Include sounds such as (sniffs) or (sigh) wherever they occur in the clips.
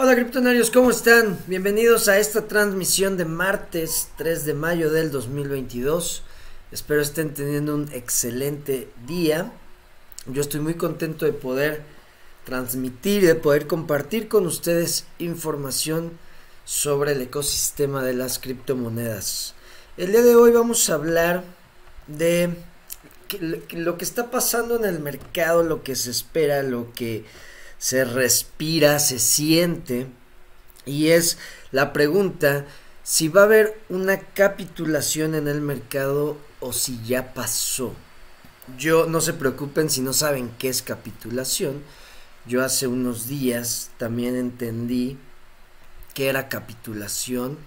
Hola criptonarios, ¿cómo están? Bienvenidos a esta transmisión de martes 3 de mayo del 2022. Espero estén teniendo un excelente día. Yo estoy muy contento de poder transmitir y de poder compartir con ustedes información sobre el ecosistema de las criptomonedas. El día de hoy vamos a hablar de lo que está pasando en el mercado, lo que se espera, lo que se respira, se siente. Y es la pregunta si va a haber una capitulación en el mercado o si ya pasó. Yo no se preocupen si no saben qué es capitulación. Yo hace unos días también entendí que era capitulación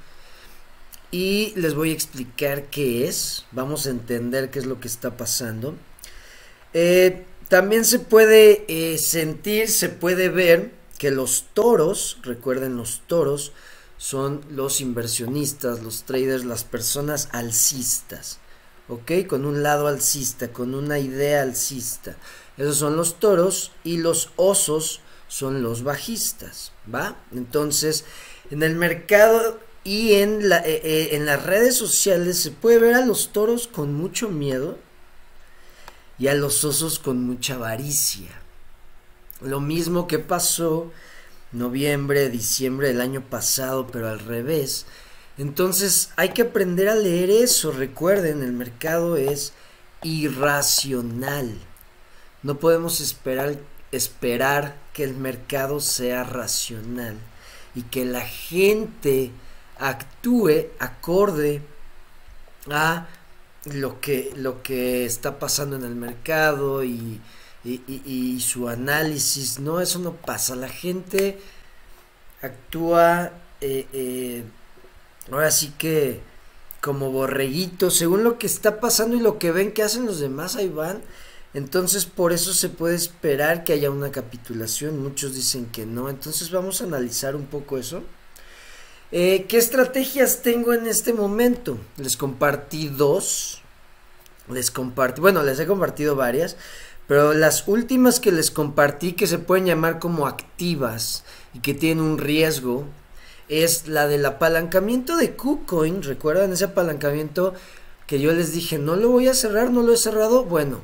y les voy a explicar qué es. Vamos a entender qué es lo que está pasando. Eh, también se puede eh, sentir, se puede ver que los toros, recuerden los toros, son los inversionistas, los traders, las personas alcistas, ¿ok? Con un lado alcista, con una idea alcista. Esos son los toros y los osos son los bajistas, ¿va? Entonces, en el mercado y en, la, eh, eh, en las redes sociales se puede ver a los toros con mucho miedo, y a los osos con mucha avaricia. Lo mismo que pasó noviembre, diciembre del año pasado, pero al revés. Entonces hay que aprender a leer eso. Recuerden, el mercado es irracional. No podemos esperar, esperar que el mercado sea racional y que la gente actúe acorde a lo que, lo que está pasando en el mercado y, y, su análisis. No, eso no pasa. La gente actúa eh, eh, ahora sí que como borreguitos, según lo que está pasando y lo que ven que hacen los demás, ahí van. Entonces por eso se puede esperar que haya una capitulación. Muchos dicen que no. Entonces vamos a analizar un poco eso. Eh, ¿Qué estrategias tengo en este momento? Les compartí dos. Les compartí, bueno, les he compartido varias. Pero las últimas que les compartí que se pueden llamar como activas y que tienen un riesgo es la del apalancamiento de KuCoin. ¿Recuerdan ese apalancamiento que yo les dije no lo voy a cerrar, no lo he cerrado? Bueno,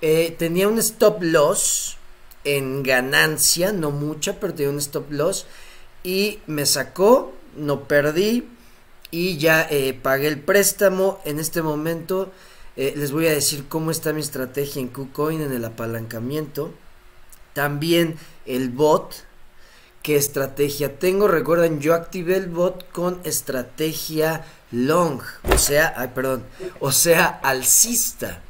eh, tenía un stop loss en ganancia, no mucha, pero tenía un stop loss y me sacó no perdí y ya eh, pagué el préstamo. En este momento eh, les voy a decir cómo está mi estrategia en KuCoin en el apalancamiento. También el bot. ¿Qué estrategia tengo? Recuerden, yo activé el bot con estrategia long. O sea, ay, perdón. O sea, alcista.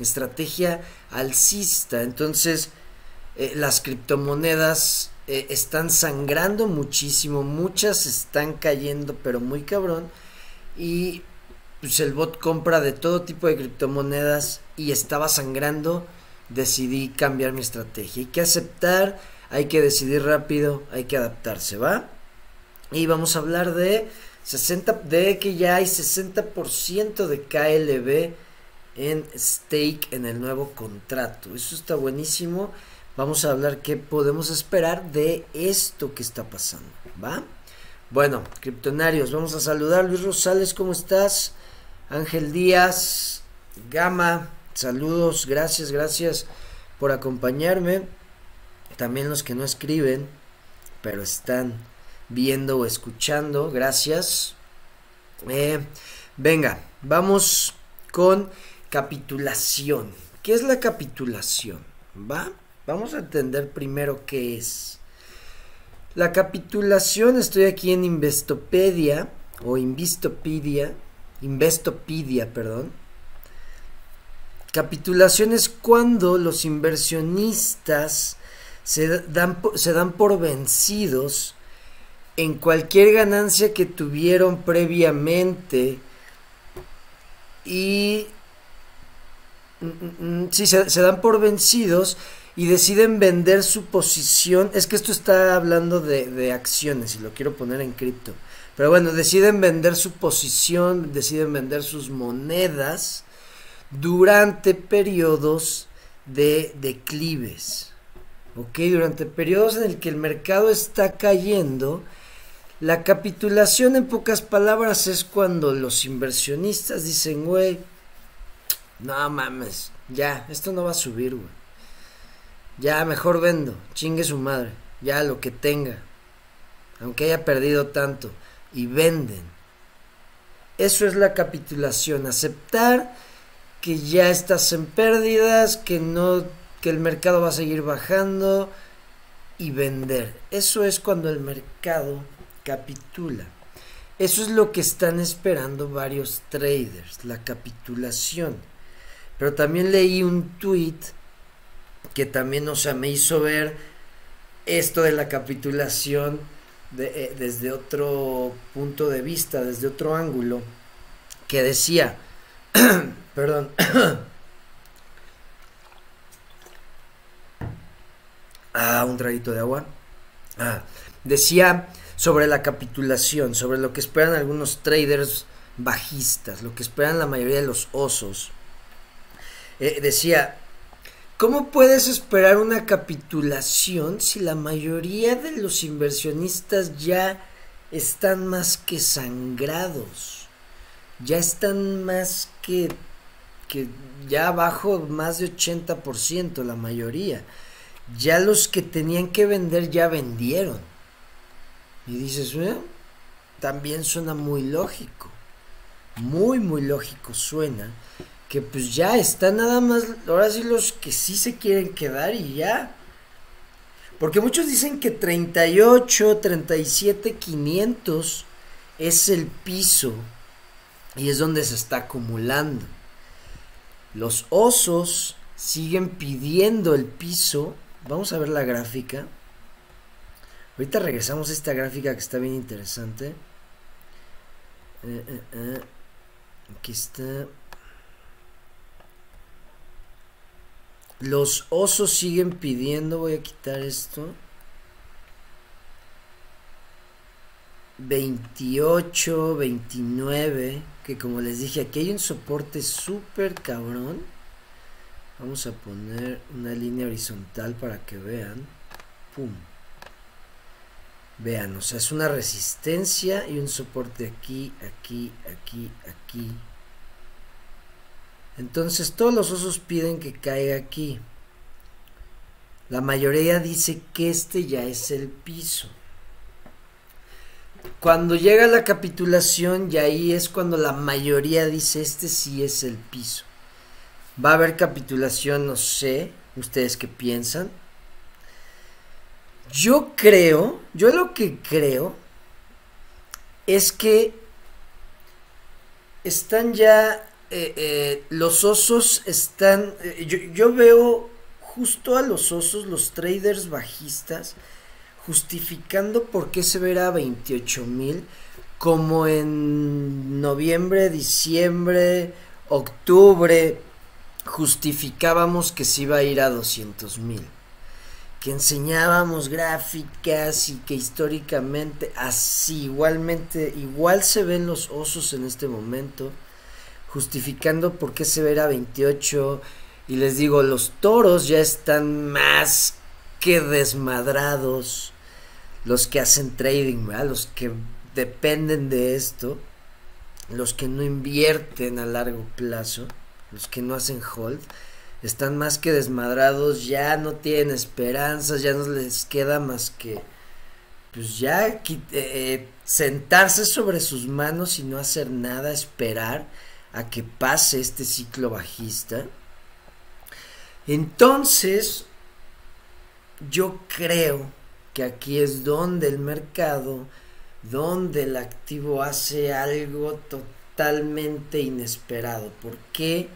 Estrategia alcista. Entonces, eh, las criptomonedas eh, están sangrando muchísimo, muchas están cayendo, pero muy cabrón. Y pues el bot compra de todo tipo de criptomonedas y estaba sangrando. Decidí cambiar mi estrategia. Hay que aceptar, hay que decidir rápido, hay que adaptarse, ¿va? Y vamos a hablar de 60 de que ya hay 60% de KLB en stake en el nuevo contrato. Eso está buenísimo vamos a hablar qué podemos esperar de esto que está pasando, ¿va? Bueno, criptonarios, vamos a saludar. Luis Rosales, ¿cómo estás? Ángel Díaz, Gama, saludos, gracias, gracias por acompañarme. También los que no escriben, pero están viendo o escuchando, gracias. Eh, venga, vamos con capitulación. ¿Qué es la capitulación? ¿Va? Vamos a entender primero qué es. La capitulación, estoy aquí en Investopedia o Invistopedia, Investopedia, perdón. Capitulación es cuando los inversionistas se dan, se dan por vencidos en cualquier ganancia que tuvieron previamente y mm, mm, mm, sí, se, se dan por vencidos y deciden vender su posición. Es que esto está hablando de, acciones y lo quiero poner en cripto. Pero bueno, deciden vender su posición, deciden vender sus monedas durante periodos de declives. ¿ok? Durante periodos en el que el mercado está cayendo, la capitulación en pocas palabras es cuando los inversionistas dicen, güey, no mames, ya, esto no va a subir, güey. Ya, mejor vendo, chingue su madre, ya lo que tenga, aunque haya perdido tanto, y venden. Eso es la capitulación, aceptar que ya estás en pérdidas, que no que el mercado va a seguir bajando y vender. Eso es cuando el mercado capitula. Eso es lo que están esperando varios traders, la capitulación. Pero también leí un tweet que también, o sea, me hizo ver esto de la capitulación eh, desde otro punto de vista, desde otro ángulo, que decía, (clears throat) perdón, (clears throat) ah, un traguito de agua, ah, decía sobre la capitulación, sobre lo que esperan algunos traders bajistas, lo que esperan la mayoría de los osos. Eh, decía, ¿Cómo puedes esperar una capitulación si la mayoría de los inversionistas ya están más que sangrados? Ya están más que, que ya abajo más de 80% la mayoría. Ya los que tenían que vender ya vendieron. Y dices, eh, también suena muy lógico. Muy, muy lógico suena que pues ya está nada más, ahora sí los que sí se quieren quedar y ya. Porque muchos dicen que 38, 37, 500 es el piso y es donde se está acumulando. Los osos siguen pidiendo el piso. Vamos a ver la gráfica. Ahorita regresamos a esta gráfica que está bien interesante. Eh, eh, eh. Aquí está. Los osos siguen pidiendo, voy a quitar esto. 28, 29, que como les dije, aquí hay un soporte súper cabrón. Vamos a poner una línea horizontal para que vean. Pum. Vean, o sea, es una resistencia y un soporte aquí, aquí, aquí, aquí. Entonces todos los osos piden que caiga aquí. La mayoría dice que este ya es el piso. Cuando llega la capitulación, y ahí es cuando la mayoría dice este sí es el piso. Va a haber capitulación, no sé, ustedes qué piensan. Yo creo, yo lo que creo es que están ya eh, eh, los osos están, eh, yo, veo justo a los osos, los traders bajistas, justificando por qué se verá 28 mil, como en noviembre, diciembre, octubre, justificábamos que se iba a ir a 200 mil que enseñábamos gráficas y que históricamente así igualmente igual se ven los osos en este momento justificando por qué se verá 28. Y les digo, los toros ya están más que desmadrados. Los que hacen trading, los que dependen de esto. Los que no invierten a largo plazo. Los que no hacen hold. Están más que desmadrados. Ya no tienen esperanzas. Ya no les queda más que pues ya eh, eh, sentarse sobre sus manos y no hacer nada, esperar a que pase este ciclo bajista. Entonces, yo creo que aquí es donde el mercado, donde el activo hace algo totalmente inesperado. ¿Por qué?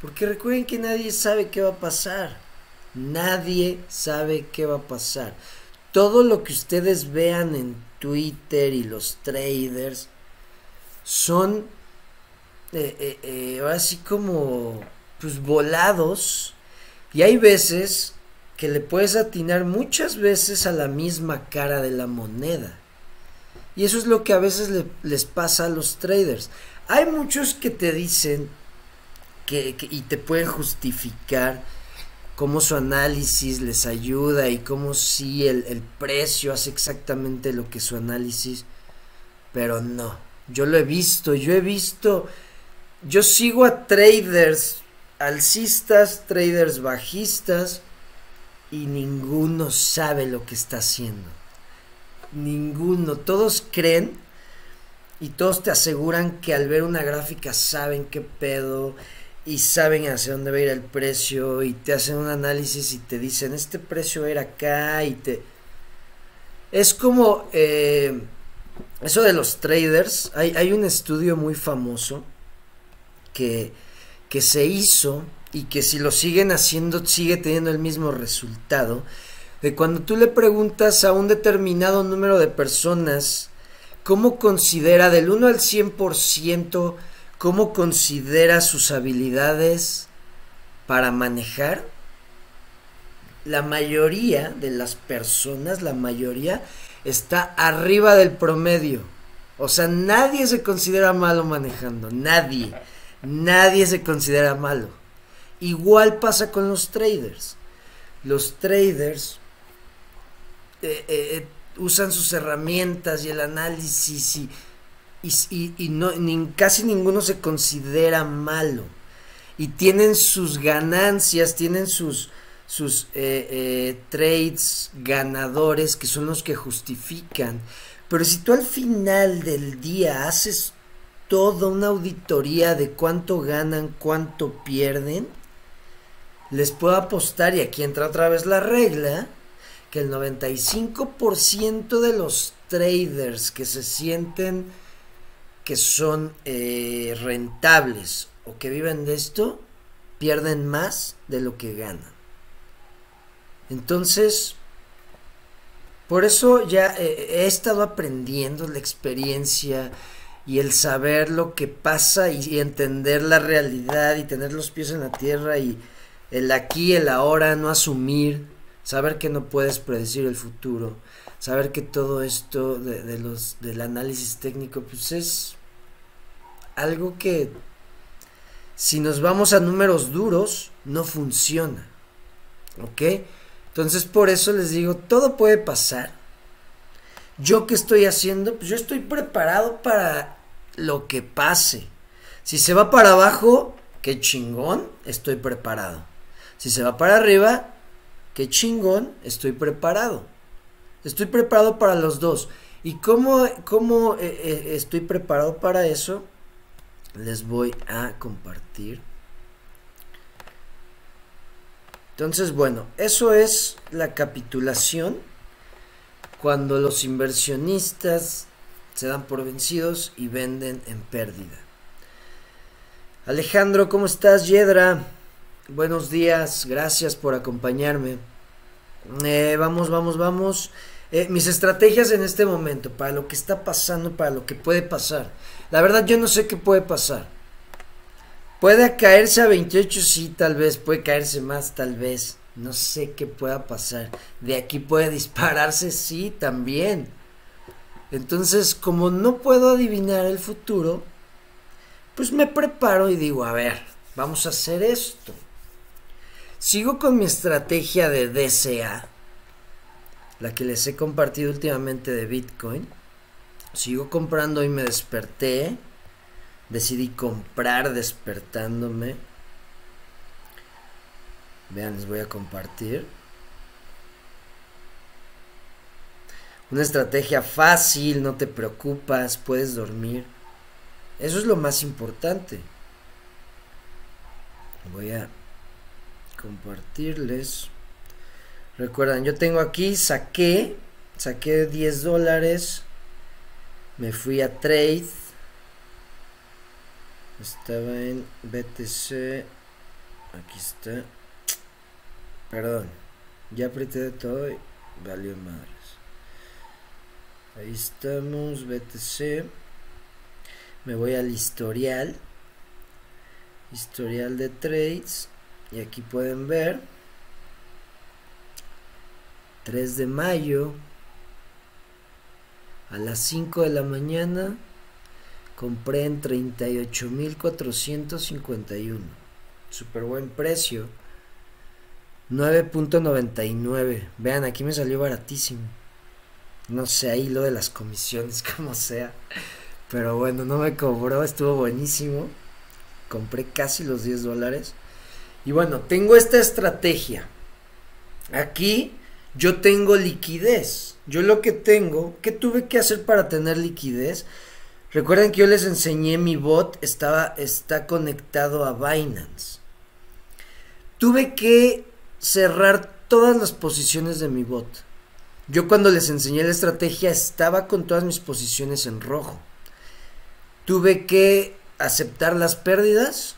Porque recuerden que nadie sabe qué va a pasar. Nadie sabe qué va a pasar. Todo lo que ustedes vean en Twitter y los traders son eh, eh, eh, ahora sí como pues volados. Y hay veces que le puedes atinar muchas veces a la misma cara de la moneda. Y eso es lo que a veces les pasa a los traders. Hay muchos que te dicen que, y te pueden justificar cómo su análisis les ayuda y cómo sí el, el precio hace exactamente lo que su análisis, pero no, yo lo he visto, yo he visto, yo sigo a traders alcistas, traders bajistas y ninguno sabe lo que está haciendo. Ninguno, todos creen y todos te aseguran que al ver una gráfica saben qué pedo y saben hacia dónde va a ir el precio y te hacen un análisis y te dicen este precio va a ir acá y te... Es como eh, eso de los traders, hay, hay un estudio muy famoso que, que se hizo y que si lo siguen haciendo sigue teniendo el mismo resultado, de cuando tú le preguntas a un determinado número de personas cómo considera del 1 al 100%, cómo considera sus habilidades para manejar, la mayoría de las personas, la mayoría, está arriba del promedio. O sea, nadie se considera malo manejando, nadie, nadie se considera malo. Igual pasa con los traders. Los traders eh, eh, usan sus herramientas y el análisis y, y, no, casi ninguno se considera malo. Y tienen sus ganancias, tienen sus, sus eh, trades ganadores que son los que justifican. Pero si tú al final del día haces toda una auditoría de cuánto ganan, cuánto pierden, les puedo apostar, y aquí entra otra vez la regla, que el 95% de los traders que se sienten que son eh, rentables o que viven de esto, pierden más de lo que ganan. Entonces, por eso ya eh, he estado aprendiendo la experiencia y el saber lo que pasa y entender la realidad y tener los pies en la tierra y el aquí, el ahora, no asumir, saber que no puedes predecir el futuro, saber que todo esto de, los, del análisis técnico, pues es algo que si nos vamos a números duros, no funciona. ¿Ok? Entonces por eso les digo, todo puede pasar. Yo qué estoy haciendo, pues yo estoy preparado para lo que pase. Si se va para abajo, qué chingón, estoy preparado. Si se va para arriba, qué chingón, estoy preparado. Estoy preparado para los dos. ¿Y cómo, cómo eh, eh, estoy preparado para eso? Les voy a compartir. Entonces, bueno, eso es la capitulación cuando los inversionistas se dan por vencidos y venden en pérdida. Alejandro, ¿cómo estás? Yedra, Buenos días, gracias por acompañarme. Eh, vamos, vamos, vamos. Eh, mis estrategias en este momento, para lo que está pasando, para lo que puede pasar. La verdad yo no sé qué puede pasar. Puede caerse a 28, sí, tal vez. Puede caerse más, tal vez. No sé qué pueda pasar. De aquí puede dispararse, sí, también. Entonces, como no puedo adivinar el futuro, pues me preparo y digo, a ver, vamos a hacer esto. Sigo con mi estrategia de DCA, la que les he compartido últimamente de Bitcoin. Sigo comprando y me desperté. Decidí comprar despertándome. Vean, les voy a compartir. Una estrategia fácil, no te preocupas, puedes dormir. Eso es lo más importante. Voy a compartirles. Recuerdan, yo tengo aquí, saqué, saqué 10 dólares, me fui a trade, estaba en BTC, aquí está, perdón, ya apreté de todo y valió madres. Ahí estamos, BTC, me voy al historial, historial de trades, y aquí pueden ver. 3 de mayo. A las 5 de la mañana. Compré en 38.451 super buen precio. 9.99. Vean, aquí me salió baratísimo. No sé, ahí lo de las comisiones, (laughs) como sea. Pero bueno, no me cobró, estuvo buenísimo. Compré casi los 10 dólares. Y bueno, tengo esta estrategia. Aquí yo tengo liquidez. Yo lo que tengo, ¿qué tuve que hacer para tener liquidez? Recuerden que yo les enseñé mi bot, estaba, está conectado a Binance. Tuve que cerrar todas las posiciones de mi bot. Yo cuando les enseñé la estrategia estaba con todas mis posiciones en rojo. Tuve que aceptar las pérdidas,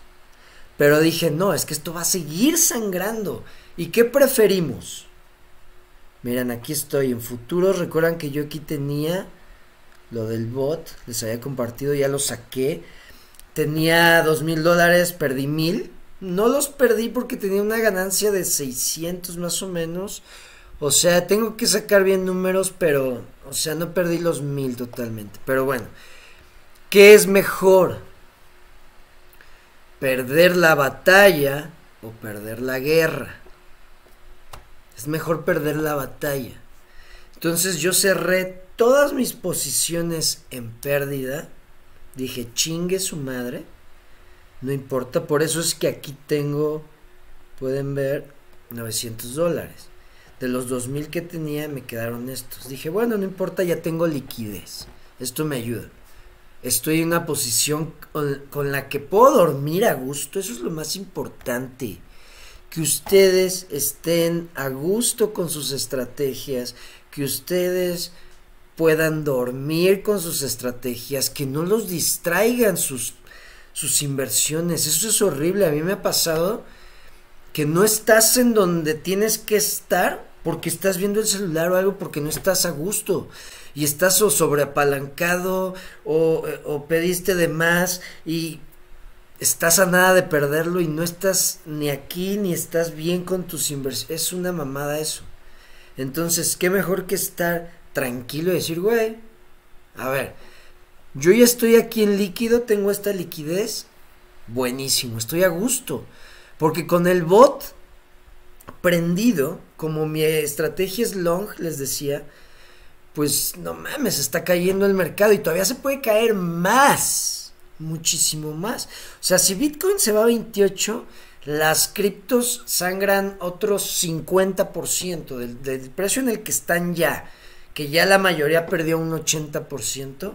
pero dije, no, es que esto va a seguir sangrando. ¿Y qué preferimos? Miren, aquí estoy en futuros. Recuerdan que yo aquí tenía lo del bot, les había compartido, ya lo saqué. Tenía dos mil dólares, perdí mil. No los perdí porque tenía una ganancia de 600 más o menos. O sea, tengo que sacar bien números, pero, o sea, no perdí los mil totalmente. Pero bueno, ¿qué es mejor? ¿Perder la batalla o perder la guerra? Es mejor perder la batalla. Entonces yo cerré todas mis posiciones en pérdida. Dije, chingue su madre no importa, por eso es que aquí tengo, pueden ver, 900 dólares. De los 2000 que tenía me quedaron estos. Dije, bueno, no importa, ya tengo liquidez. Esto me ayuda. Estoy en una posición con, con la que puedo dormir a gusto. Eso es lo más importante. Que ustedes estén a gusto con sus estrategias. Que ustedes puedan dormir con sus estrategias. Que no los distraigan sus sus inversiones. Eso es horrible. A mí me ha pasado que no estás en donde tienes que estar porque estás viendo el celular o algo porque no estás a gusto y estás o sobreapalancado o, o pediste de más y estás a nada de perderlo y no estás ni aquí ni estás bien con tus inversiones. Es una mamada eso. Entonces, qué mejor que estar tranquilo y decir, güey, a ver, yo ya estoy aquí en líquido, tengo esta liquidez. Buenísimo, estoy a gusto. Porque con el bot prendido, como mi estrategia es long, les decía, pues no mames, está cayendo el mercado y todavía se puede caer más, muchísimo más. O sea, si Bitcoin se va a 28, las criptos sangran otros 50% del, del precio en el que están ya, que ya la mayoría perdió un 80%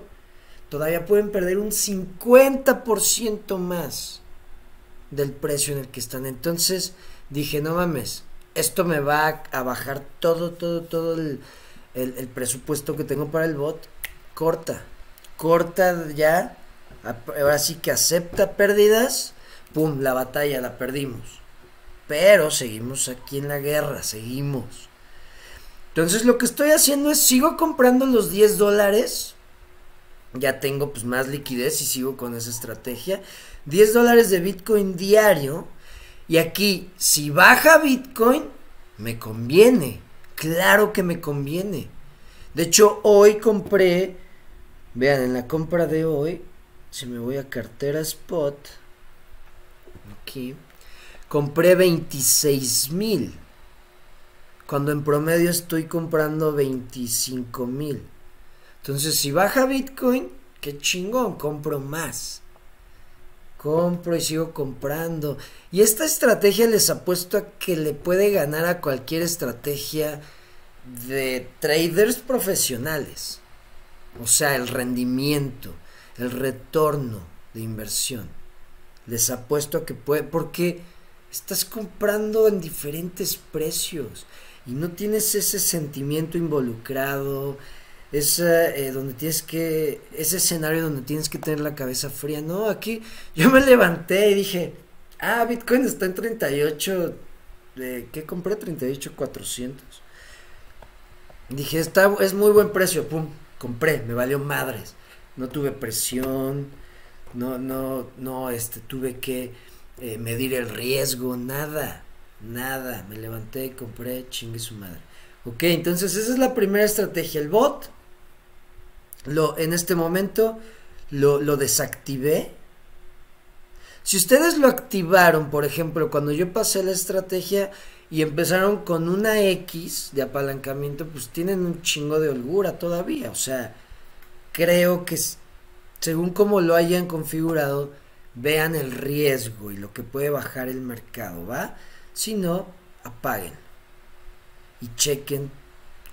todavía pueden perder un 50% más del precio en el que están. Entonces dije, no mames, esto me va a bajar todo, todo, todo el, el, presupuesto que tengo para el bot. Corta, corta ya. Ahora sí que acepta pérdidas. Pum, la batalla la perdimos. Pero seguimos aquí en la guerra, seguimos. Entonces lo que estoy haciendo es sigo comprando los 10 dólares ya tengo pues más liquidez y sigo con esa estrategia. 10 dólares de Bitcoin diario. Y aquí, si baja Bitcoin, me conviene. Claro que me conviene. De hecho, hoy compré, vean, en la compra de hoy, si me voy a cartera spot, aquí, compré 26 mil. Cuando en promedio estoy comprando 25 mil. Entonces, si baja Bitcoin, qué chingón, compro más. Compro y sigo comprando. Y esta estrategia les apuesto a que le puede ganar a cualquier estrategia de traders profesionales. O sea, el rendimiento, el retorno de inversión. Les apuesto a que puede, porque estás comprando en diferentes precios y no tienes ese sentimiento involucrado, es eh, donde tienes que, ese escenario donde tienes que tener la cabeza fría. No, aquí yo me levanté y dije, ah, Bitcoin está en 38, de, ¿qué compré? 38,400. Dije, está, es muy buen precio, pum, compré, me valió madres. No tuve presión, no, no, no, este, tuve que eh, medir el riesgo, nada, nada. Me levanté, compré, chingue su madre. Ok, entonces esa es la primera estrategia, el bot lo, en este momento lo, desactivé. Si ustedes lo activaron, por ejemplo, cuando yo pasé la estrategia, y empezaron con una X de apalancamiento, pues tienen un chingo de holgura todavía. O sea, creo que según como lo hayan configurado, vean el riesgo y lo que puede bajar el mercado, ¿va? Si no, apaguen y chequen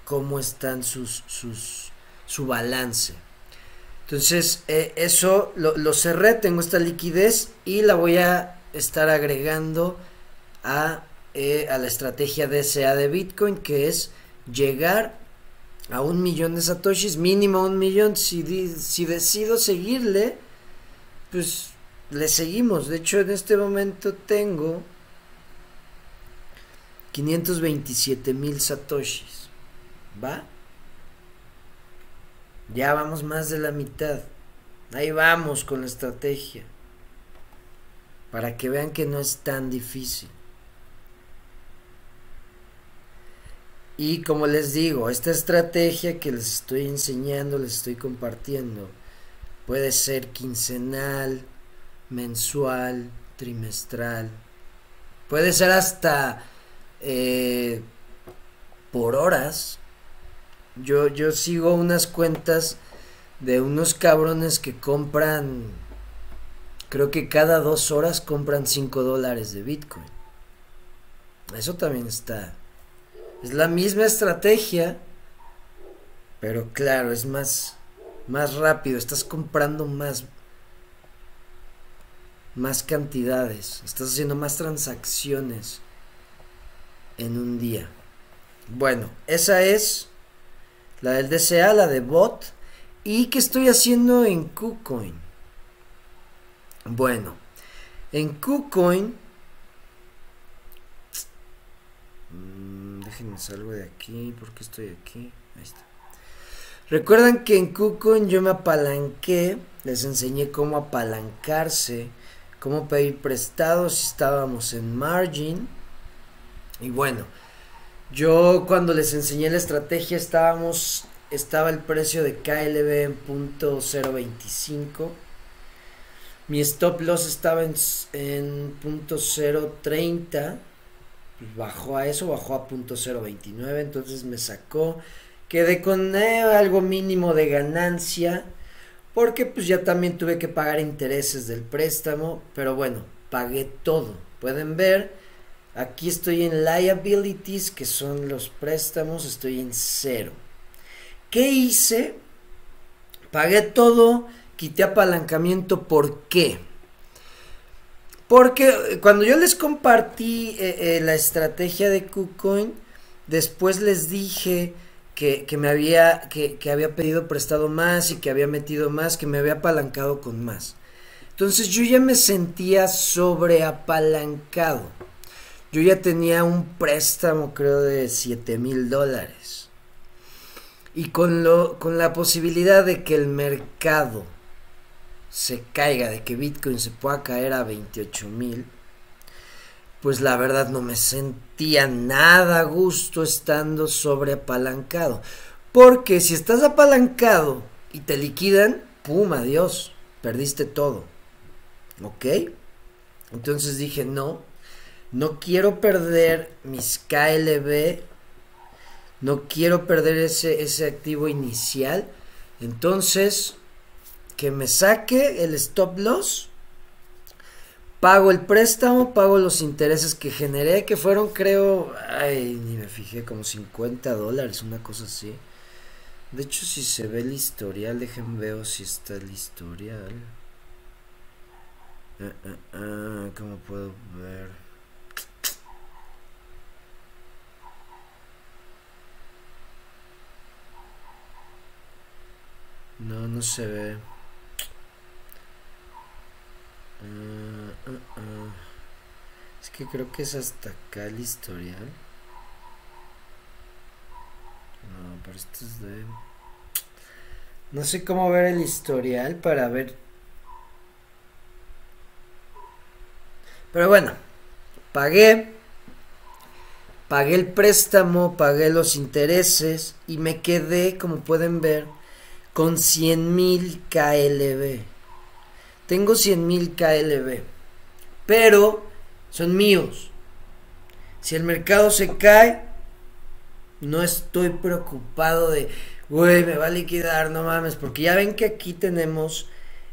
cómo están sus, sus su balance. Entonces, eh, eso lo, cerré, tengo esta liquidez y la voy a estar agregando a, eh, a la estrategia DSA de Bitcoin, que es llegar a un millón de satoshis, mínimo un millón. Si, si decido seguirle, pues le seguimos. De hecho, en este momento tengo 527 mil satoshis. ¿Va? Ya vamos más de la mitad. Ahí vamos con la estrategia. Para que vean que no es tan difícil. Y como les digo, esta estrategia que les estoy enseñando, les estoy compartiendo, puede ser quincenal, mensual, trimestral, puede ser hasta eh, por horas. Yo, yo sigo unas cuentas de unos cabrones que compran, creo que cada dos horas compran 5 dólares de Bitcoin. Eso también está. Es la misma estrategia, pero claro, es más, más rápido. Estás comprando más, más cantidades. Estás haciendo más transacciones en un día. Bueno, esa es la del DCA, la de bot. ¿Y qué estoy haciendo en KuCoin? Bueno, en KuCoin... Mmm, déjenme salgo de aquí. porque estoy aquí? Ahí está. Recuerdan que en KuCoin yo me apalanqué. Les enseñé cómo apalancarse. Cómo pedir prestados. Estábamos en margin y bueno, yo cuando les enseñé la estrategia estábamos, estaba el precio de KLB en punto 0.25. Mi stop loss estaba en, en punto 0.30. Bajó a eso, bajó a punto 0.29. Entonces me sacó. Quedé con eh, algo mínimo de ganancia. Porque pues ya también tuve que pagar intereses del préstamo. Pero bueno, pagué todo. Pueden ver Aquí estoy en liabilities, que son los préstamos, estoy en cero. ¿Qué hice? Pagué todo, quité apalancamiento. ¿Por qué? Porque eh, cuando yo les compartí eh, eh, la estrategia de KuCoin, después les dije que, me había, que, que había pedido prestado más y que había metido más, que me había apalancado con más. Entonces yo ya me sentía sobreapalancado yo ya tenía un préstamo, creo, de 7 mil dólares. Y con, lo, con la posibilidad de que el mercado se caiga, de que Bitcoin se pueda caer a 28 mil, pues la verdad no me sentía nada a gusto estando sobre apalancado. Porque si estás apalancado y te liquidan, pum, adiós, perdiste todo. ¿Ok? Entonces dije, no, no quiero perder mis KLB, no quiero perder ese, ese activo inicial, entonces que me saque el stop loss, pago el préstamo, pago los intereses que generé, que fueron creo, ay, ni me fijé, como 50 dólares, una cosa así. De hecho, si se ve el historial, déjenme ver si está el historial. Ah, ah, ah, ¿Cómo puedo ver? No, no se ve. Ah, ah, ah. Es que creo que es hasta acá el historial. No, pero esto es de... No sé cómo ver el historial para ver... Pero bueno, pagué. Pagué el préstamo, pagué los intereses y me quedé, como pueden ver, con 100.000 KLB. Tengo 100.000 KLB, pero son míos. Si el mercado se cae, no estoy preocupado de, güey, me va a liquidar, no mames, porque ya ven que aquí tenemos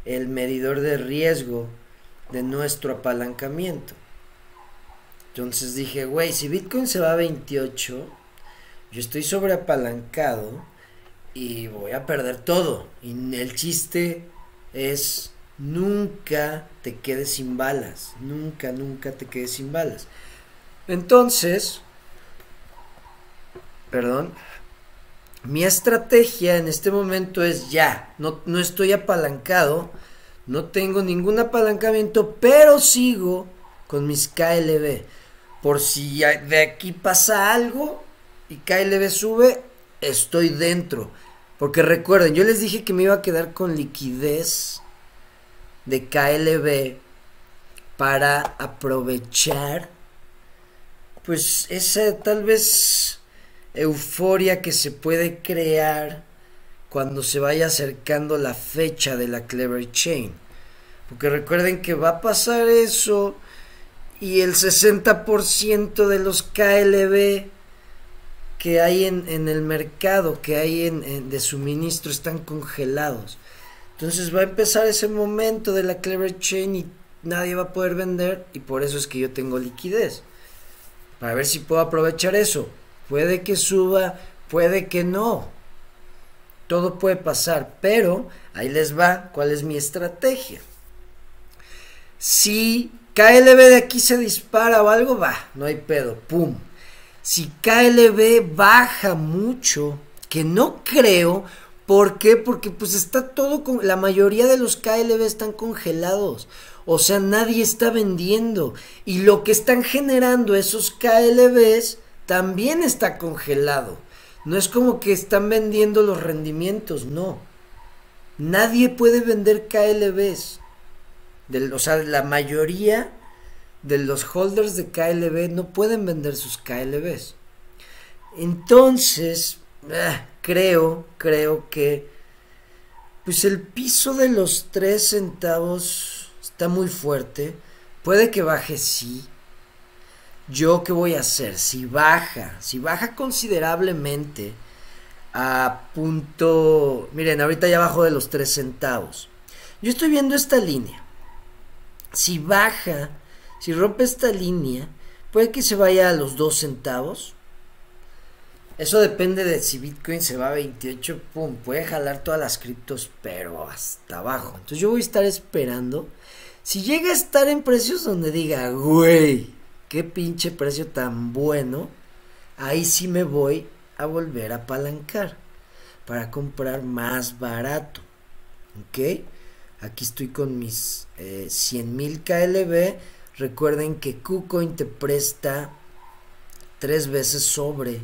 el medidor de riesgo de nuestro apalancamiento. Entonces dije, güey, si Bitcoin se va a 28, yo estoy sobreapalancado y voy a perder todo. Y el chiste es nunca te quedes sin balas, nunca, nunca te quedes sin balas. Entonces, perdón, mi estrategia en este momento es ya, no, no estoy apalancado, no tengo ningún apalancamiento, pero sigo con mis KLB. Por si de aquí pasa algo y KLB sube, estoy dentro. Porque recuerden, yo les dije que me iba a quedar con liquidez de KLB para aprovechar pues esa tal vez euforia que se puede crear cuando se vaya acercando la fecha de la Clever Chain. Porque recuerden que va a pasar eso y el 60% de los KLB que hay en, el mercado, que hay en, de suministro, están congelados. Entonces va a empezar ese momento de la Clever Chain y nadie va a poder vender y por eso es que yo tengo liquidez. Para ver si puedo aprovechar eso. Puede que suba, puede que no. Todo puede pasar, pero ahí les va cuál es mi estrategia. Si KLB de aquí se dispara o algo, va, no hay pedo, pum. Si KLB baja mucho, que no creo, ¿por qué? Porque pues está todo con la mayoría de los KLB están congelados. O sea, nadie está vendiendo. Y lo que están generando esos KLBs también está congelado. No es como que están vendiendo los rendimientos, no. Nadie puede vender KLBs. o sea, la mayoría de los holders de KLB no pueden vender sus KLBs. Entonces, ah, creo, creo que pues el piso de los 3 centavos está muy fuerte. Puede que baje, sí. Yo qué voy a hacer? Si baja, si baja considerablemente a punto... Miren, ahorita ya bajo de los 3 centavos. Yo estoy viendo esta línea. Si baja, si rompe esta línea, puede que se vaya a los 2 centavos. Eso depende de si Bitcoin se va a 28, pum, puede jalar todas las criptos, pero hasta abajo. Entonces yo voy a estar esperando si llega a estar en precios donde diga, güey, qué pinche precio tan bueno, ahí sí me voy a volver a apalancar para comprar más barato. ¿Ok? Aquí estoy con mis eh, 100 mil KLB. Recuerden que KuCoin te presta tres veces sobre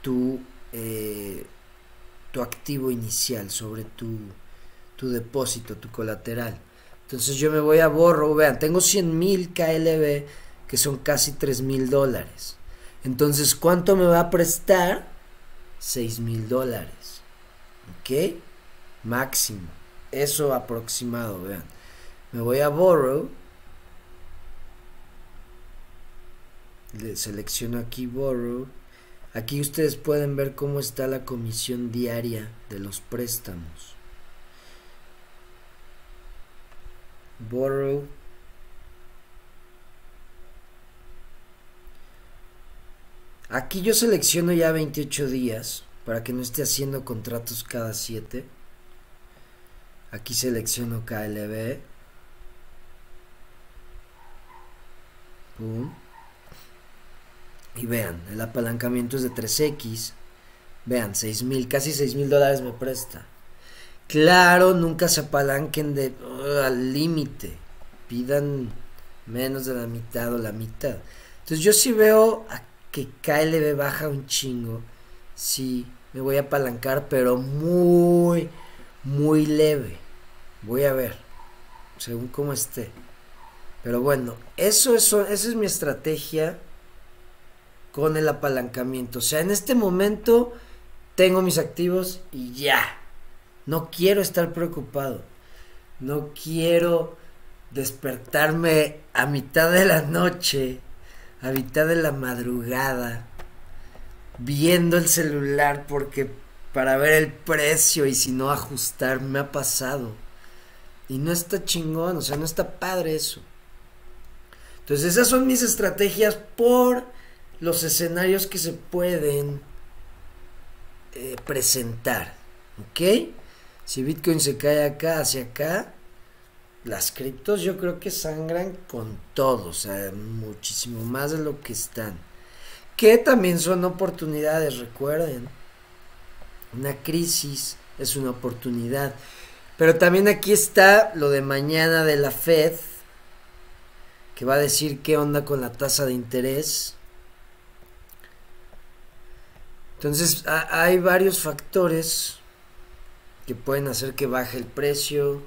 tu, eh, tu activo inicial, sobre tu, tu depósito, tu colateral. Entonces yo me voy a borro, vean, tengo 100 mil KLB que son casi 3 mil dólares. Entonces, ¿cuánto me va a prestar? 6 mil dólares. ¿Ok? Máximo. Eso aproximado, vean. Me voy a borrow. Le selecciono aquí borrow. Aquí ustedes pueden ver cómo está la comisión diaria de los préstamos. borrow aquí yo selecciono ya 28 días para que no esté haciendo contratos cada 7 aquí selecciono KLB y vean el apalancamiento es de 3X vean 6 mil casi 6 mil dólares me presta Claro, nunca se apalanquen de al límite. Pidan menos de la mitad o la mitad. Entonces yo sí veo a que KLB baja un chingo. Sí, me voy a apalancar, pero muy, muy leve. Voy a ver, según cómo esté. Pero bueno, eso, eso, esa es mi estrategia con el apalancamiento. O sea, en este momento tengo mis activos y ya. No quiero estar preocupado. No quiero despertarme a mitad de la noche a mitad de la madrugada, viendo el celular porque para ver el precio y si no ajustar me ha pasado. Y no está chingón, o sea, no está padre eso. Entonces esas son mis estrategias por los escenarios que se pueden eh, presentar. ¿Ok? Si Bitcoin se cae acá, hacia acá, las criptos yo creo que sangran con todo, o sea, muchísimo más de lo que están. Que también son oportunidades, recuerden. Una crisis es una oportunidad. Pero también aquí está lo de mañana de la Fed, que va a decir qué onda con la tasa de interés. Entonces hay varios factores que pueden hacer que baje el precio,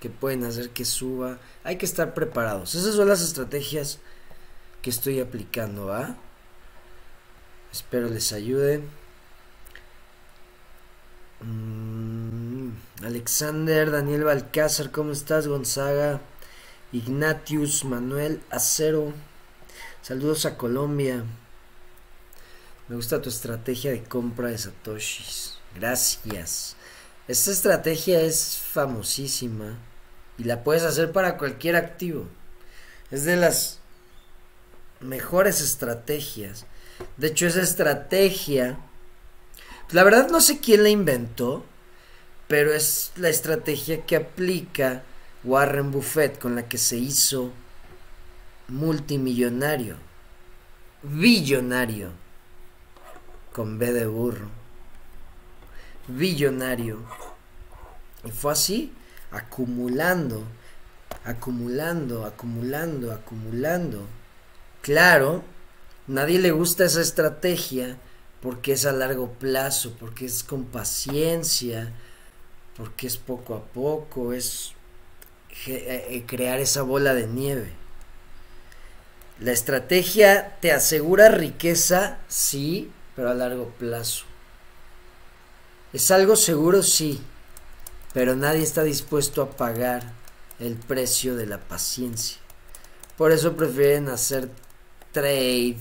que pueden hacer que suba. Hay que estar preparados. Esas son las estrategias que estoy aplicando, ¿va? Espero les ayude. Mm, Alexander, Daniel Balcázar, ¿cómo estás? Gonzaga, Ignatius, Manuel Acero. Saludos a Colombia. Me gusta tu estrategia de compra de Satoshis. Gracias. Esta estrategia es famosísima y la puedes hacer para cualquier activo. Es de las mejores estrategias. De hecho, esa estrategia, la verdad no sé quién la inventó, pero es la estrategia que aplica Warren Buffett con la que se hizo multimillonario, billonario, con B de burro billonario. Y fue así, acumulando, acumulando, acumulando, acumulando. Claro, nadie le gusta esa estrategia porque es a largo plazo, porque es con paciencia, porque es poco a poco, es eh, eh, crear esa bola de nieve. La estrategia te asegura riqueza, sí, pero a largo plazo. Es algo seguro, sí, pero nadie está dispuesto a pagar el precio de la paciencia. Por eso prefieren hacer trade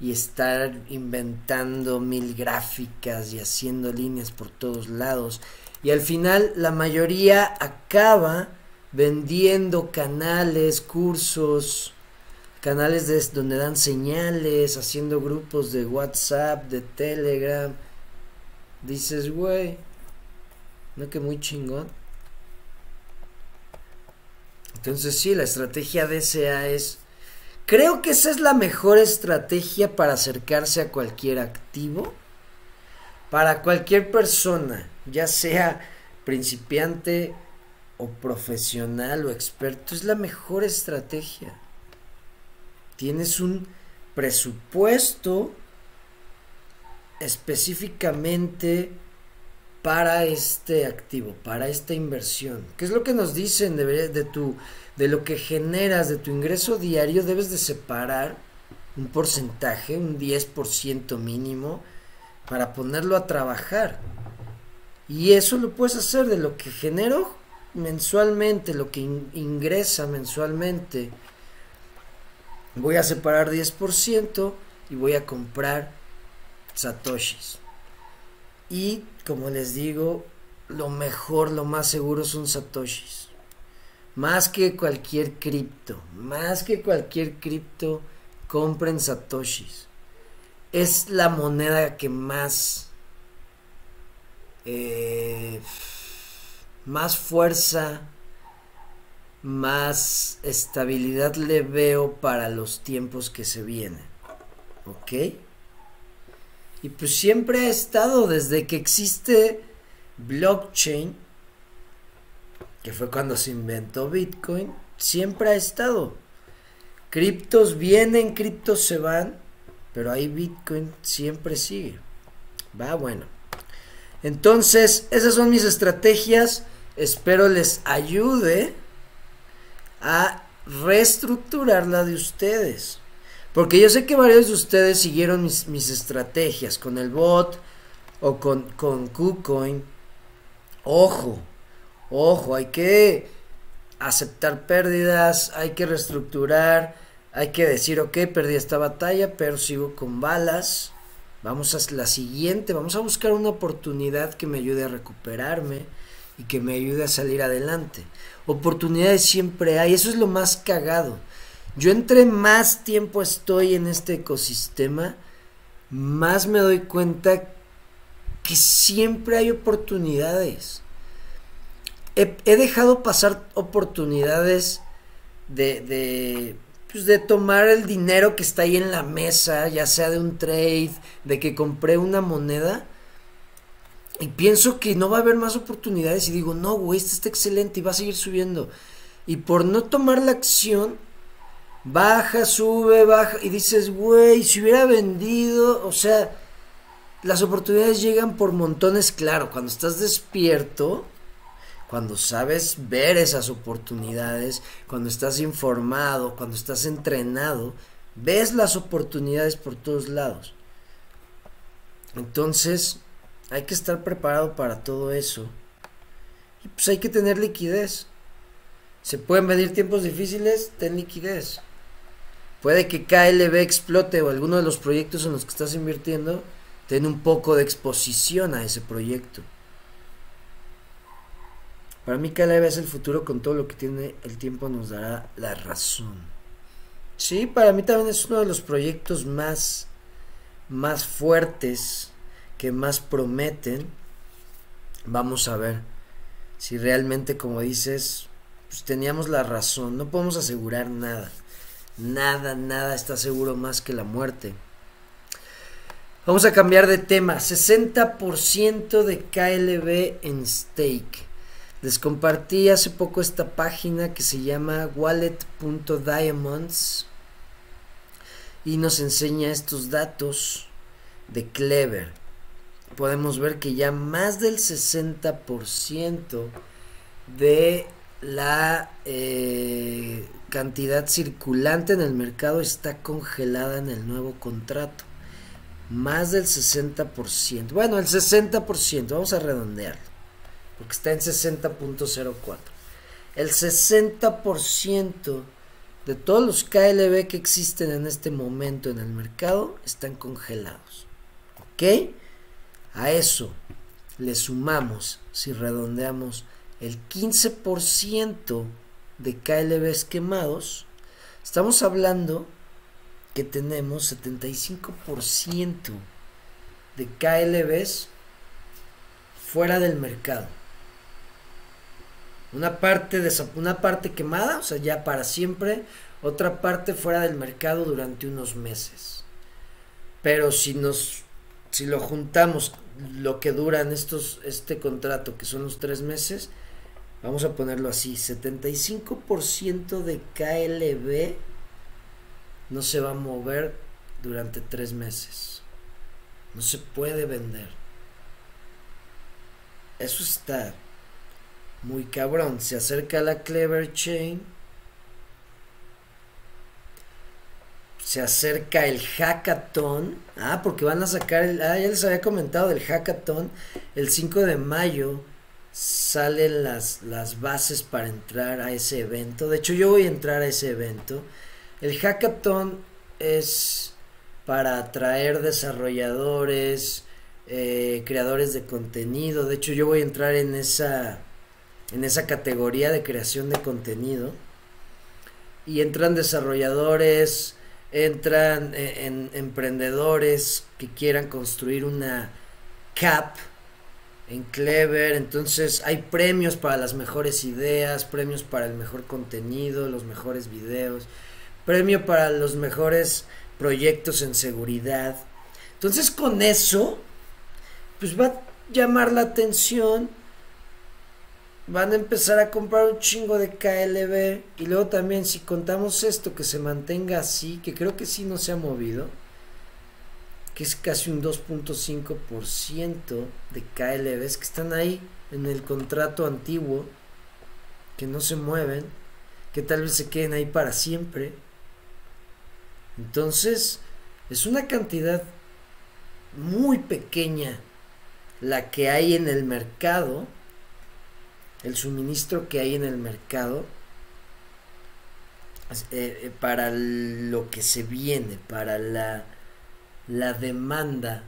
y estar inventando mil gráficas y haciendo líneas por todos lados. Y al final la mayoría acaba vendiendo canales, cursos, canales de, donde dan señales, haciendo grupos de WhatsApp, de Telegram dices, güey, no que muy chingón. Entonces sí, la estrategia DCA es... Creo que esa es la mejor estrategia para acercarse a cualquier activo. Para cualquier persona, ya sea principiante o profesional o experto, es la mejor estrategia. Tienes un presupuesto específicamente para este activo, para esta inversión. ¿Qué es lo que nos dicen de, tu, de lo que generas, de tu ingreso diario? Debes de separar un porcentaje, un 10% mínimo, para ponerlo a trabajar. Y eso lo puedes hacer de lo que genero mensualmente, lo que ingresa mensualmente. Voy a separar 10% y voy a comprar satoshis. Y como les digo, lo mejor, lo más seguro son satoshis. Más que cualquier cripto, más que cualquier cripto, compren satoshis. Es la moneda que más, eh, más fuerza, más estabilidad le veo para los tiempos que se vienen. ¿Ok? Y pues siempre ha estado desde que existe blockchain, que fue cuando se inventó Bitcoin, siempre ha estado. Criptos vienen, criptos se van, pero ahí Bitcoin siempre sigue. Va bueno. Entonces, esas son mis estrategias. Espero les ayude a reestructurar la de ustedes. Porque yo sé que varios de ustedes siguieron mis, estrategias con el bot o con, con KuCoin. Ojo, ojo, hay que aceptar pérdidas, hay que reestructurar, hay que decir, ok, perdí esta batalla, pero sigo con balas. Vamos a la siguiente, vamos a buscar una oportunidad que me ayude a recuperarme y que me ayude a salir adelante. Oportunidades siempre hay, eso es lo más cagado. Yo entre más tiempo estoy en este ecosistema, más me doy cuenta que siempre hay oportunidades. He, dejado pasar oportunidades de, de, pues de tomar el dinero que está ahí en la mesa, ya sea de un trade, de que compré una moneda. Y pienso que no va a haber más oportunidades y digo, no, güey, este está excelente y va a seguir subiendo. Y por no tomar la acción, baja, sube, baja, y dices, güey, si hubiera vendido, o sea, las oportunidades llegan por montones, claro, cuando estás despierto, cuando sabes ver esas oportunidades, cuando estás informado, cuando estás entrenado, ves las oportunidades por todos lados. Entonces, hay que estar preparado para todo eso. Y pues hay que tener liquidez. Se pueden medir tiempos difíciles, ten liquidez. Puede que KLB explote o alguno de los proyectos en los que estás invirtiendo, ten un poco de exposición a ese proyecto. Para mí KLB es el futuro con todo lo que tiene el tiempo nos dará la razón. Sí, para mí también es uno de los proyectos más más fuertes que más prometen. Vamos a ver si realmente como dices, pues teníamos la razón, no podemos asegurar nada. Nada, nada está seguro más que la muerte. Vamos a cambiar de tema. 60% de KLB en stake. Les compartí hace poco esta página que se llama wallet.diamonds y nos enseña estos datos de Clever. Podemos ver que ya más del 60% de la eh, cantidad circulante en el mercado está congelada en el nuevo contrato. Más del 60%. Bueno, el 60%, vamos a redondearlo. Porque está en 60.04. El 60% de todos los KLB que existen en este momento en el mercado están congelados. ¿Ok? A eso le sumamos, si redondeamos, el 15% de KLBs quemados, estamos hablando que tenemos 75% de KLBs fuera del mercado. Una parte, de, una parte quemada, o sea, ya para siempre, otra parte fuera del mercado durante unos meses. Pero si nos si lo juntamos lo que duran estos este contrato que son los tres meses vamos a ponerlo así, 75% de KLB no se va a mover durante tres meses. No se puede vender. Eso está muy cabrón. Se acerca la Clever Chain. Se acerca el hackathon. Ah, porque van a sacar el. Ah, ya les había comentado del hackathon. El 5 de mayo salen las, las bases para entrar a ese evento. De hecho, yo voy a entrar a ese evento. El hackathon es para atraer desarrolladores, eh, creadores de contenido. De hecho, yo voy a entrar en esa, en esa categoría de creación de contenido. Y entran desarrolladores, entran eh, en emprendedores que quieran construir una cap en Clever, entonces hay premios para las mejores ideas, premios para el mejor contenido, los mejores videos, premio para los mejores proyectos en seguridad. Entonces con eso, pues va a llamar la atención, van a empezar a comprar un chingo de KLB y luego también si contamos esto que se mantenga así, que creo que sí no se ha movido, que es casi un 2.5% de KLBs que están ahí en el contrato antiguo, que no se mueven, que tal vez se queden ahí para siempre. Entonces, es una cantidad muy pequeña la que hay en el mercado, el suministro que hay en el mercado, eh, eh, para lo que se viene, para la, la demanda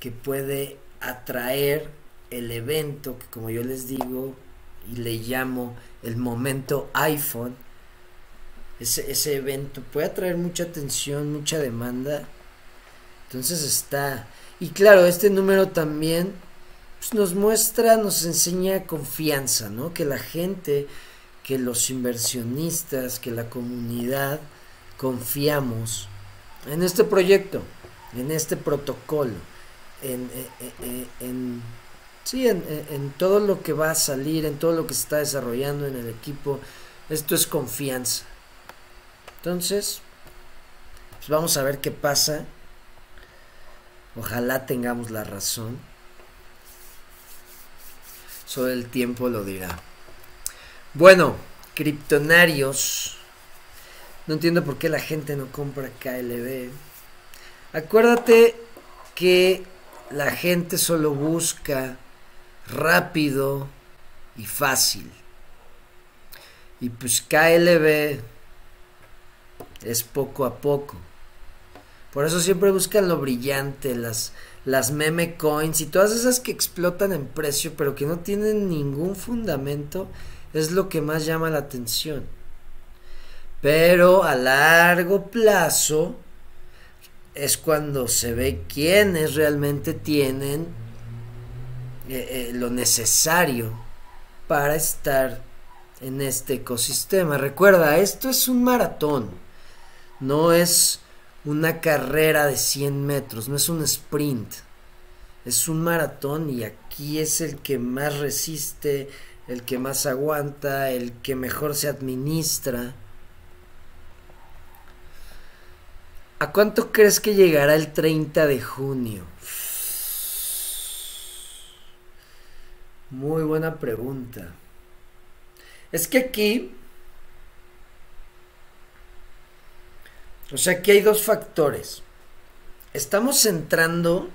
que puede atraer el evento, que como yo les digo y le llamo el momento iPhone, ese, ese evento puede atraer mucha atención, mucha demanda. Entonces está... Y claro, este número también nos muestra, nos enseña confianza, ¿no? Que la gente que los inversionistas, que la comunidad confiamos en este proyecto, en este protocolo, en, en, sí, en, todo lo que va a salir, en todo lo que se está desarrollando en el equipo. Esto es confianza. Entonces, pues vamos a ver qué pasa. Ojalá tengamos la razón. Solo el tiempo lo dirá. Bueno, criptonarios. No entiendo por qué la gente no compra KLB. Acuérdate que la gente solo busca rápido y fácil. Y pues KLB es poco a poco. Por eso siempre buscan lo brillante, las, las meme coins y todas esas que explotan en precio pero que no tienen ningún fundamento es lo que más llama la atención. Pero a largo plazo es cuando se ve quiénes realmente tienen eh, eh, lo necesario para estar en este ecosistema. Recuerda, esto es un maratón, no es una carrera de 100 metros, no es un sprint, es un maratón y aquí es el que más resiste, el que más aguanta, el que mejor se administra. ¿A cuánto crees que llegará el 30 de junio? Muy buena pregunta. Es que aquí... O sea, aquí hay dos factores. Estamos entrando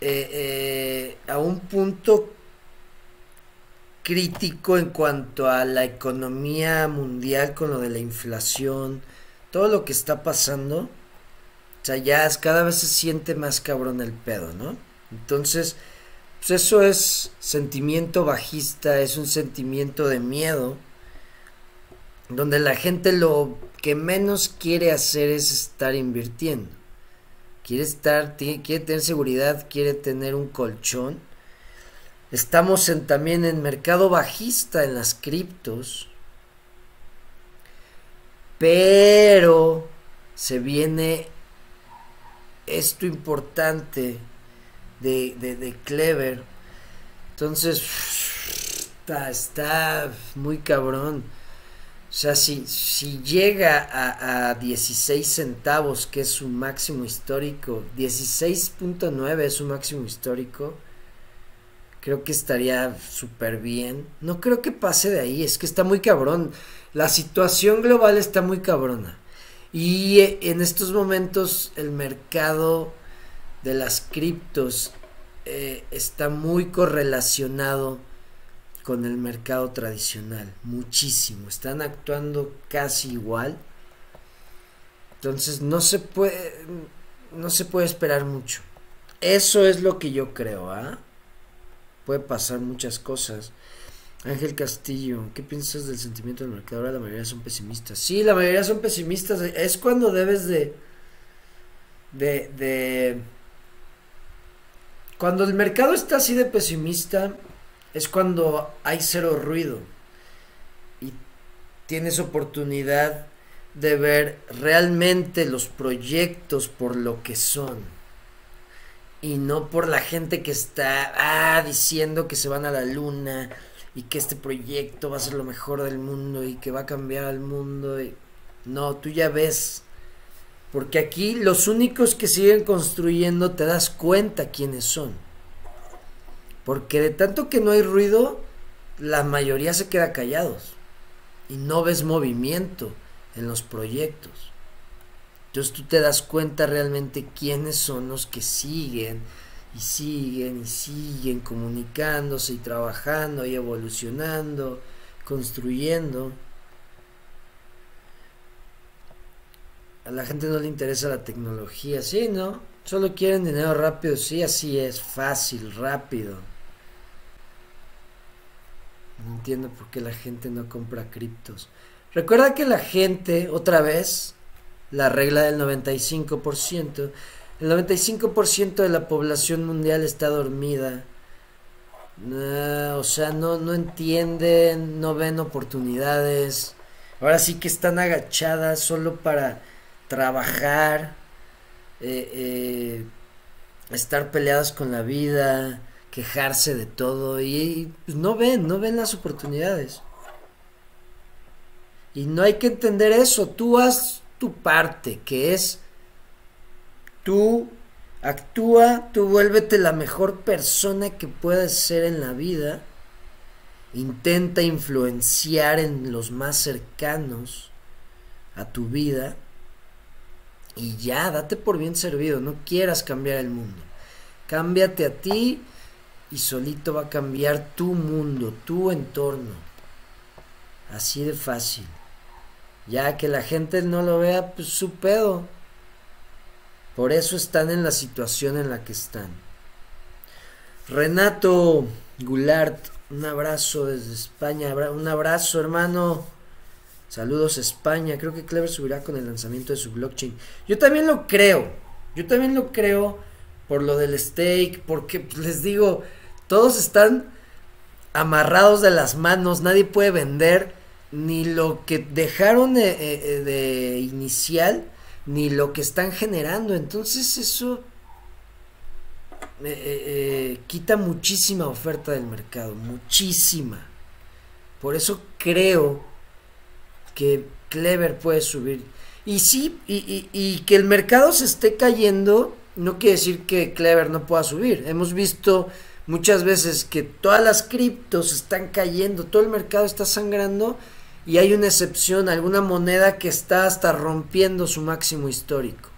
eh, eh, a un punto crítico en cuanto a la economía mundial con lo de la inflación, todo lo que está pasando. O sea, ya cada vez se siente más cabrón el pedo, ¿no? Entonces, pues eso es sentimiento bajista, es un sentimiento de miedo, donde la gente lo que menos quiere hacer es estar invirtiendo. Quiere estar, quiere tener seguridad, quiere tener un colchón Estamos también en mercado bajista en las criptos. Pero se viene esto importante de, de, Clever. Entonces, (sniffs) está, está, muy cabrón. O sea, si, si llega a, a 16 centavos, que es su máximo histórico, 16.9 es su máximo histórico, creo que estaría súper bien. No creo que pase de ahí, es que está muy cabrón. La situación global está muy cabrona. Y eh, en estos momentos el mercado de las criptos eh, está muy correlacionado con el mercado tradicional, muchísimo. Están actuando casi igual. Entonces no se puede, no se puede esperar mucho. Eso es lo que yo creo, ¿ah? puede pasar muchas cosas. Ángel Castillo, ¿qué piensas del sentimiento del mercado? Ahora la mayoría son pesimistas. Sí, la mayoría son pesimistas. Es cuando debes de. de. de. Cuando el mercado está así de pesimista, es cuando hay cero ruido. Y tienes oportunidad de ver realmente los proyectos por lo que son y no por la gente que está ah, diciendo que se van a la luna y que este proyecto va a ser lo mejor del mundo y que va a cambiar al mundo. Y... No, tú ya ves. Porque aquí los únicos que siguen construyendo te das cuenta quiénes son. Porque de tanto que no hay ruido, la mayoría se queda callados. Y no ves movimiento en los proyectos. Entonces tú te das cuenta realmente quiénes son los que siguen y siguen y siguen comunicándose y trabajando y evolucionando, construyendo. a la gente no le interesa la tecnología, sí, ¿no? Solo quieren dinero rápido, sí, así es, fácil, rápido. No entiendo por qué la gente no compra criptos. Recuerda que la gente, otra vez, la regla del 95%, el 95% de la población mundial está dormida. o sea, no, no entienden, no ven oportunidades. Ahora sí que están agachadas solo para trabajar, eh, eh, estar peleadas con la vida, quejarse de todo y, pues, no ven, no ven las oportunidades. Y no hay que entender eso, tú haz tu parte, que es tú actúa, tú vuélvete la mejor persona que puedes ser en la vida. Intenta influenciar en los más cercanos a tu vida y ya, date por bien servido, no quieras cambiar el mundo. Cámbiate a ti y solito va a cambiar tu mundo, tu entorno. Así de fácil. Ya que la gente no lo vea, pues su pedo. Por eso están en la situación en la que están. Renato Goulart, un abrazo desde España. Un abrazo, hermano. Saludos España. Creo que Clever subirá con el lanzamiento de su blockchain. Yo también lo creo. Yo también lo creo por lo del stake. Porque pues, les digo, todos están amarrados de las manos. Nadie puede vender ni lo que dejaron de, eh, eh, de inicial ni lo que están generando. Entonces eso eh, quita muchísima oferta del mercado, muchísima. Por eso creo que Clever puede subir. Y sí, y, que el mercado se esté cayendo, no quiere decir que Clever no pueda subir. Hemos visto muchas veces que todas las criptos están cayendo, todo el mercado está sangrando y hay una excepción, alguna moneda que está hasta rompiendo su máximo histórico.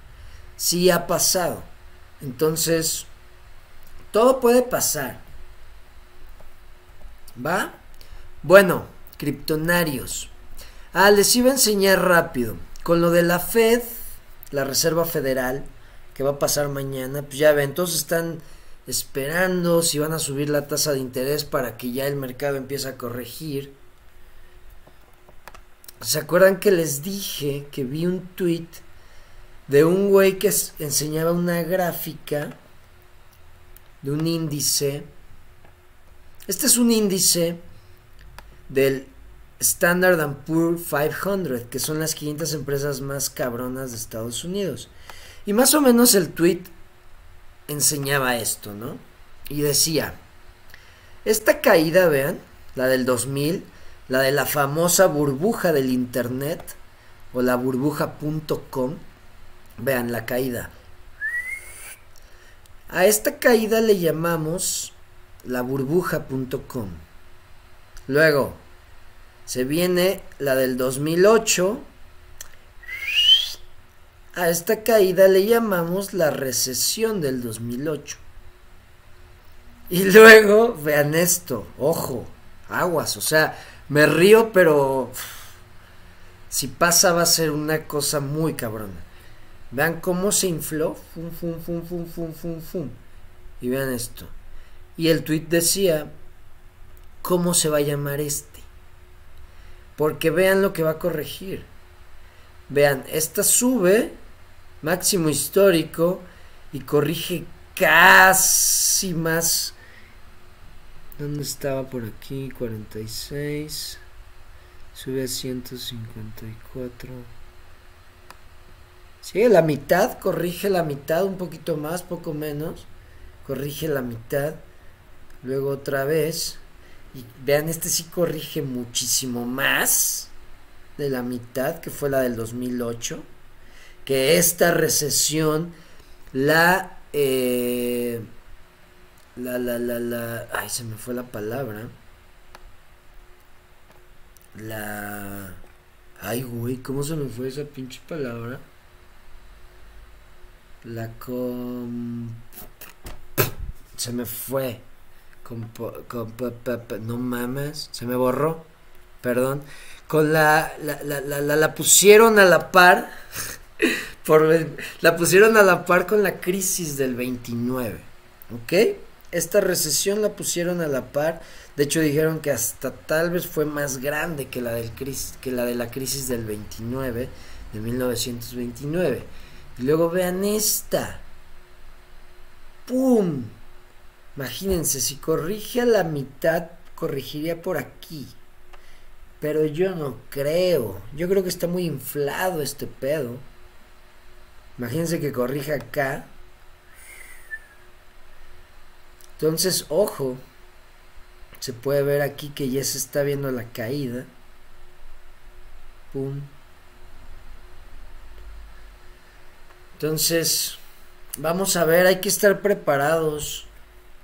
Sí ha pasado. Entonces, todo puede pasar. ¿Va? Bueno, criptonarios. Ah, les iba a enseñar rápido. Con lo de la Fed, la Reserva Federal, que va a pasar mañana, pues ya ven, todos están esperando si van a subir la tasa de interés para que ya el mercado empiece a corregir. ¿Se acuerdan que les dije que vi un tweet de un güey que enseñaba una gráfica de un índice? Este es un índice del Standard Poor 500, que son las 500 empresas más cabronas de Estados Unidos. Y más o menos el tweet enseñaba esto, ¿no? Y decía, esta caída, vean, la del 2000, la de la famosa burbuja del Internet, o la burbuja.com, vean la caída. A esta caída le llamamos la burbuja.com. Luego, se viene la del 2008. A esta caída le llamamos la recesión del 2008. Y luego, vean esto, ojo, aguas, o sea, me río, pero si pasa va a ser una cosa muy cabrona. Vean cómo se infló, fum, fum, fum, fum, fum, fum, fum. Y vean esto. Y el tweet decía, ¿cómo se va a llamar este? Porque vean lo que va a corregir. Vean, esta sube, máximo histórico, y corrige casi más. ¿Dónde estaba por aquí? 46. Sube a 154. Sigue la mitad, corrige la mitad, un poquito más, poco menos. Corrige la mitad. Luego otra vez y vean, este sí corrige muchísimo más de la mitad, que fue la del 2008. Que esta recesión la... Eh, la, la, la, la... Ay, se me fue la palabra. La... Ay, güey, ¿cómo se me fue esa pinche palabra? La com... Se me fue no mames, se me borró, perdón, con la la, la, la, la, pusieron a la par, (laughs) Por, la pusieron a la par con la crisis del 29. ¿Ok? Esta recesión la pusieron a la par. De hecho, dijeron que hasta tal vez fue más grande que la, del que la de la crisis del 29, de 1929. Y luego vean esta. ¡Pum! Imagínense, si corrige a la mitad, corregiría por aquí. Pero yo no creo. Yo creo que está muy inflado este pedo. Imagínense que corrija acá. Entonces, ojo. Se puede ver aquí que ya se está viendo la caída. Pum. Entonces, vamos a ver, hay que estar preparados.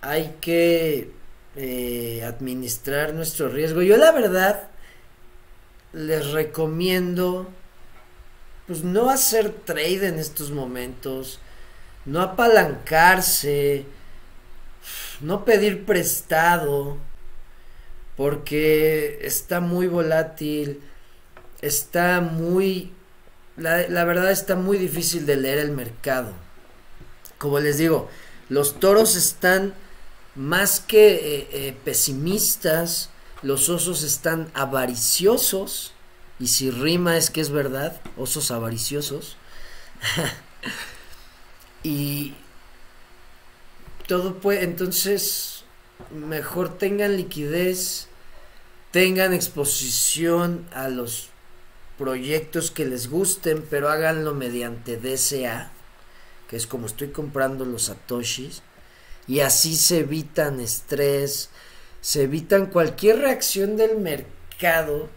Hay que eh, administrar nuestro riesgo. Yo la verdad les recomiendo pues no hacer trade en estos momentos, no apalancarse, no pedir prestado, porque está muy volátil, está muy, la, verdad está muy difícil de leer el mercado. Como les digo, los toros están más que eh, eh, pesimistas, los osos están avariciosos, y si rima es que es verdad, osos avariciosos. (laughs) y todo puede, entonces, mejor tengan liquidez, tengan exposición a los proyectos que les gusten, pero háganlo mediante DCA, que es como estoy comprando los satoshis, y así se evitan estrés, se evitan cualquier reacción del mercado,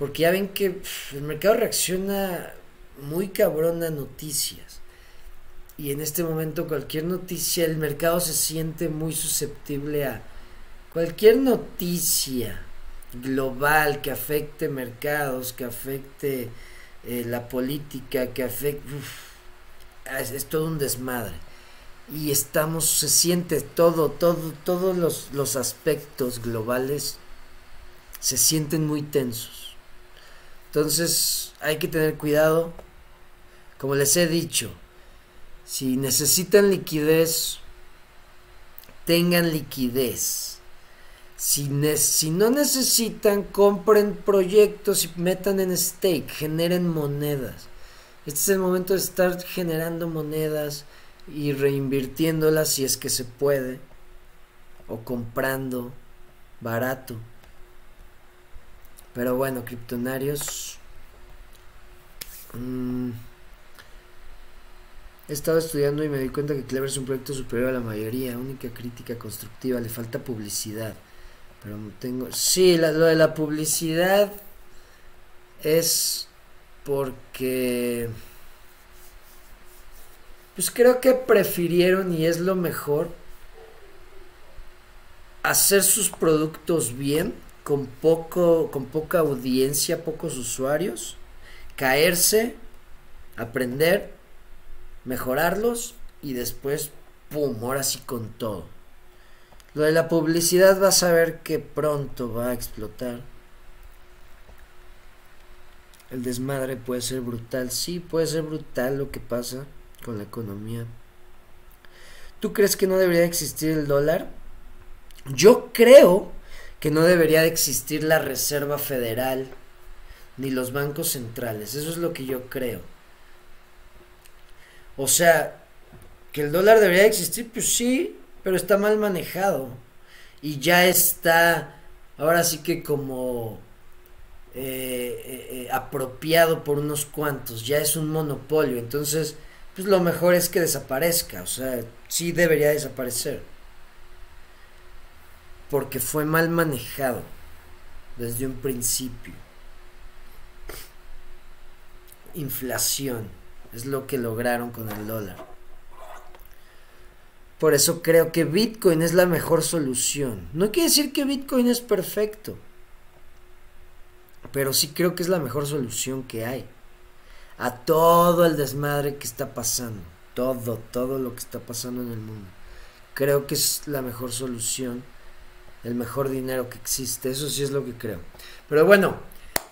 porque ya ven que el mercado reacciona muy cabrón a noticias. Y en este momento cualquier noticia, el mercado se siente muy susceptible a cualquier noticia global que afecte mercados, que afecte eh, la política, que afecte... es todo un desmadre y estamos, se siente todo, todo, todos los, los aspectos globales se sienten muy tensos. Entonces hay que tener cuidado. Como les he dicho, si necesitan liquidez, tengan liquidez. Si, si, no necesitan, compren proyectos y metan en stake, generen monedas. Este es el momento de estar generando monedas, y reinvirtiéndola si es que se puede o comprando barato. Pero bueno, criptonarios. Mm, he estado estudiando y me di cuenta que Clever es un proyecto superior a la mayoría. Única crítica constructiva, le falta publicidad. Pero tengo. Sí, lo de la publicidad es porque pues creo que prefirieron y es lo mejor hacer sus productos bien, con poco, con poca audiencia, pocos usuarios, caerse, aprender, mejorarlos y después, pum, ahora sí con todo. Lo de la publicidad vas a ver que pronto va a explotar. El desmadre puede ser brutal, sí, puede ser brutal lo que pasa con la economía. ¿Tú crees que no debería existir el dólar? Yo creo que no debería de existir la Reserva Federal ni los bancos centrales. Eso es lo que yo creo. O sea, que el dólar debería existir, pues sí, pero está mal manejado. Y ya está, ahora sí que como eh, eh, eh, apropiado por unos cuantos. Ya es un monopolio. Entonces, pues lo mejor es que desaparezca, o sea, sí debería desaparecer. Porque fue mal manejado desde un principio. Inflación es lo que lograron con el dólar. Por eso creo que Bitcoin es la mejor solución. No quiere decir que Bitcoin es perfecto. Pero sí creo que es la mejor solución que hay a todo el desmadre que está pasando. Todo, todo lo que está pasando en el mundo. Creo que es la mejor solución. El mejor dinero que existe. Eso sí es lo que creo. Pero bueno,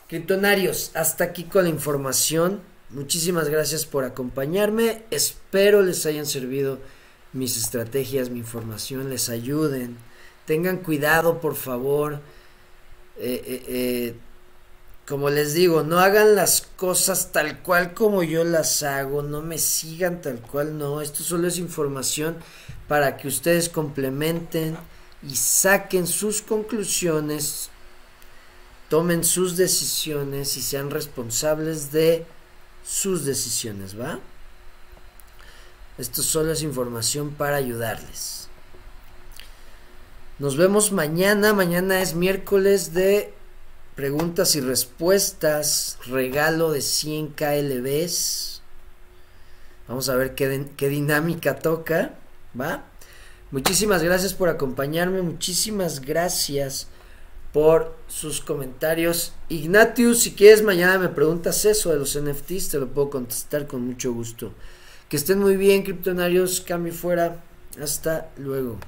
criptonarios, hasta aquí con la información. muchísimas gracias por acompañarme. Espero les hayan servido mis estrategias, mi información, les ayuden. Tengan cuidado, por favor. Eh, eh, eh, como les digo, no hagan las cosas tal cual como yo las hago, no me sigan tal cual, no, esto solo es información para que ustedes complementen y saquen sus conclusiones, tomen sus decisiones y sean responsables de sus decisiones, ¿va? Esto solo es información para ayudarles. Nos vemos mañana. Mañana es miércoles de preguntas y respuestas. Regalo de 100 KLBs. Vamos a ver qué, qué dinámica toca. ¿Va? Muchísimas gracias por acompañarme. Muchísimas gracias por sus comentarios. Ignatius, si quieres mañana me preguntas eso de los NFTs, te lo puedo contestar con mucho gusto. Que estén muy bien, criptonarios. Cambio fuera. Hasta luego.